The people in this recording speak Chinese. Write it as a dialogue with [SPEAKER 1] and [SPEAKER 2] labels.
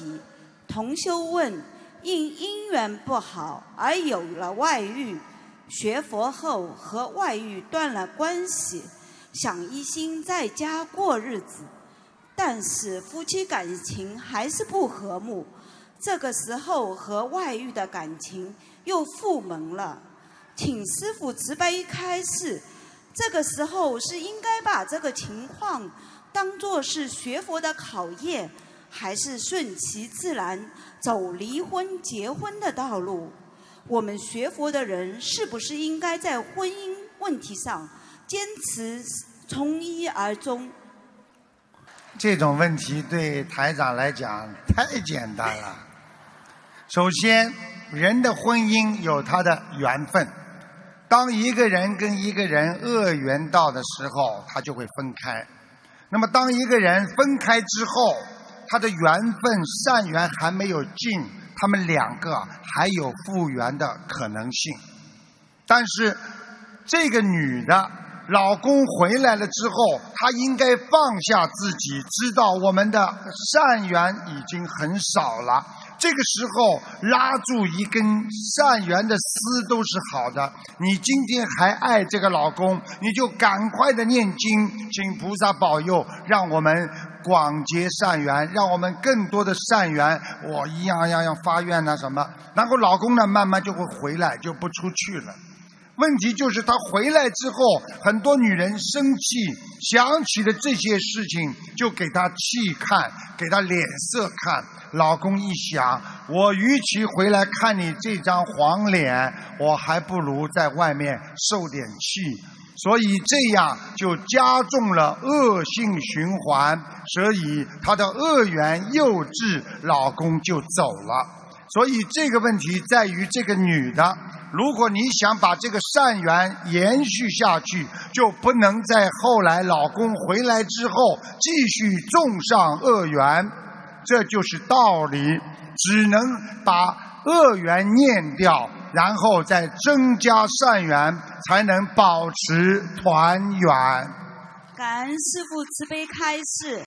[SPEAKER 1] 题。同修问：因姻缘不好而有了外遇，学佛后和外遇断了关系，想一心在家过日子，但是夫妻感情还是不和睦。这个时候和外遇的感情又复萌了，请师傅慈悲开示。这个时候是应该把这个情况当做是学佛的考验，还是顺其自然走离婚结婚的道路？我们学佛的人是不是应该在婚姻问题上坚持从一而终？
[SPEAKER 2] 这种问题对台长来讲太简单了。首先，人的婚姻有他的缘分。当一个人跟一个人恶缘到的时候，他就会分开。那么，当一个人分开之后，他的缘分善缘还没有尽，他们两个还有复原的可能性。但是，这个女的老公回来了之后，她应该放下自己，知道我们的善缘已经很少了。这个时候拉住一根善缘的丝都是好的。你今天还爱这个老公，你就赶快的念经，请菩萨保佑，让我们广结善缘，让我们更多的善缘。我一样样样发愿呐什么，然后老公呢慢慢就会回来，就不出去了。问题就是他回来之后，很多女人生气，想起了这些事情，就给他气看，给他脸色看。老公一想，我与其回来看你这张黄脸，我还不如在外面受点气。所以这样就加重了恶性循环，所以她的恶缘幼稚，老公就走了。所以这个问题在于这个女的。如果你想把这个善缘延续下去，就不能在后来老公回来之后继续种上恶缘，这就是道理。只能把恶缘念掉，然后再增加善缘，才能保持团圆。
[SPEAKER 1] 感恩师父慈悲开示。